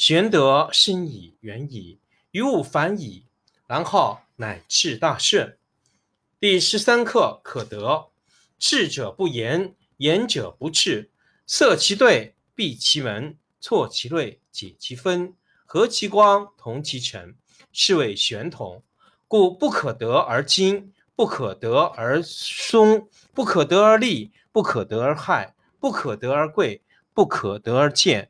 玄德深以，远矣，于物反矣，然后乃至大顺。第十三课可得。智者不言，言者不智。塞其兑，闭其门，错其锐，解其分，和其光，同其尘，是谓玄同。故不可得而精，不可得而松，不可得而利，不可得而害，不可得而贵，不可得而贱，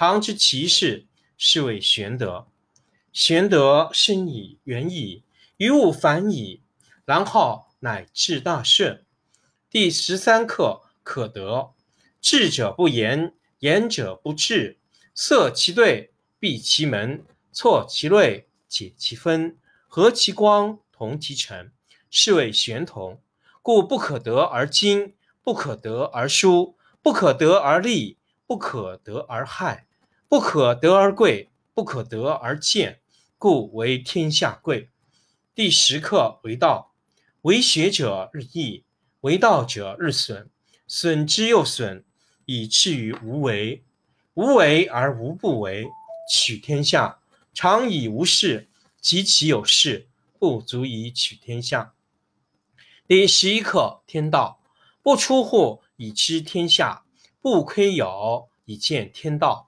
常知其事，是谓玄德。玄德深矣，远矣，于物反矣，然后乃至大顺。第十三课可得。智者不言，言者不智。塞其兑，闭其门，错其锐，解其分，和其光，同其尘，是谓玄同。故不可得而精，不可得而疏，不可得而利，不可得而害，不可得而贵，不可得而贱，故为天下贵。第十课为道，为学者日益。为道者日损，损之又损，以至于无为。无为而无不为，取天下常以无事，及其有事，不足以取天下。第十一课天道，不出户以知天下，不窥有以见天道。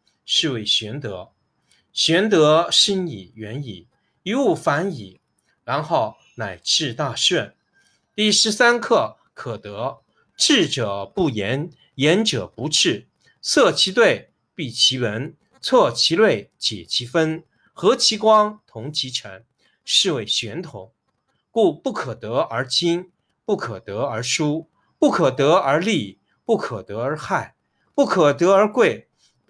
是谓玄德。玄德深以，远矣，于物反矣，然后乃至大顺。第十三课。可得。智者不言，言者不智。塞其兑，闭其门，错其锐，解其分，和其光，同其尘，是谓玄同。故不可得而精，不可得而疏，不可得而利，不可得而害，不可得而贵，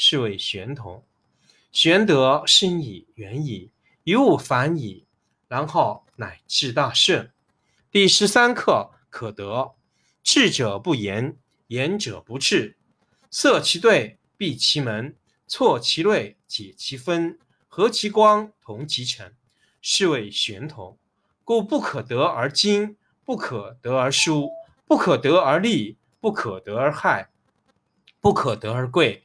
是谓玄同。玄德深矣，远矣，于物反矣，然后乃至大顺。第十三课可得。智者不言，言者不智。塞其兑，闭其门，错其锐，解其分，和其光，同其尘，是谓玄同。故不可得而精，不可得而疏，不可得而利，不可得而害，不可得而贵，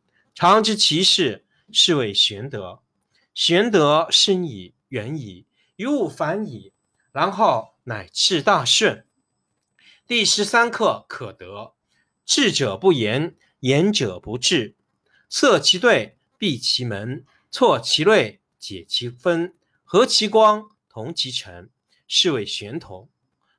常知其事，是谓玄德。玄德深矣，远矣，于物反矣，然后乃至大顺。第十三课可得。智者不言，言者不智。塞其兑，闭其门，错其锐，解其分，和其光，同其尘，是谓玄同。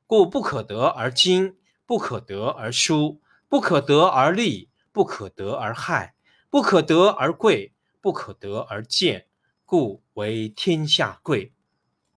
故不可得而精，不可得而疏，不可得而利，不可得而害，不可得而贵，不可得而贱，故为天下贵。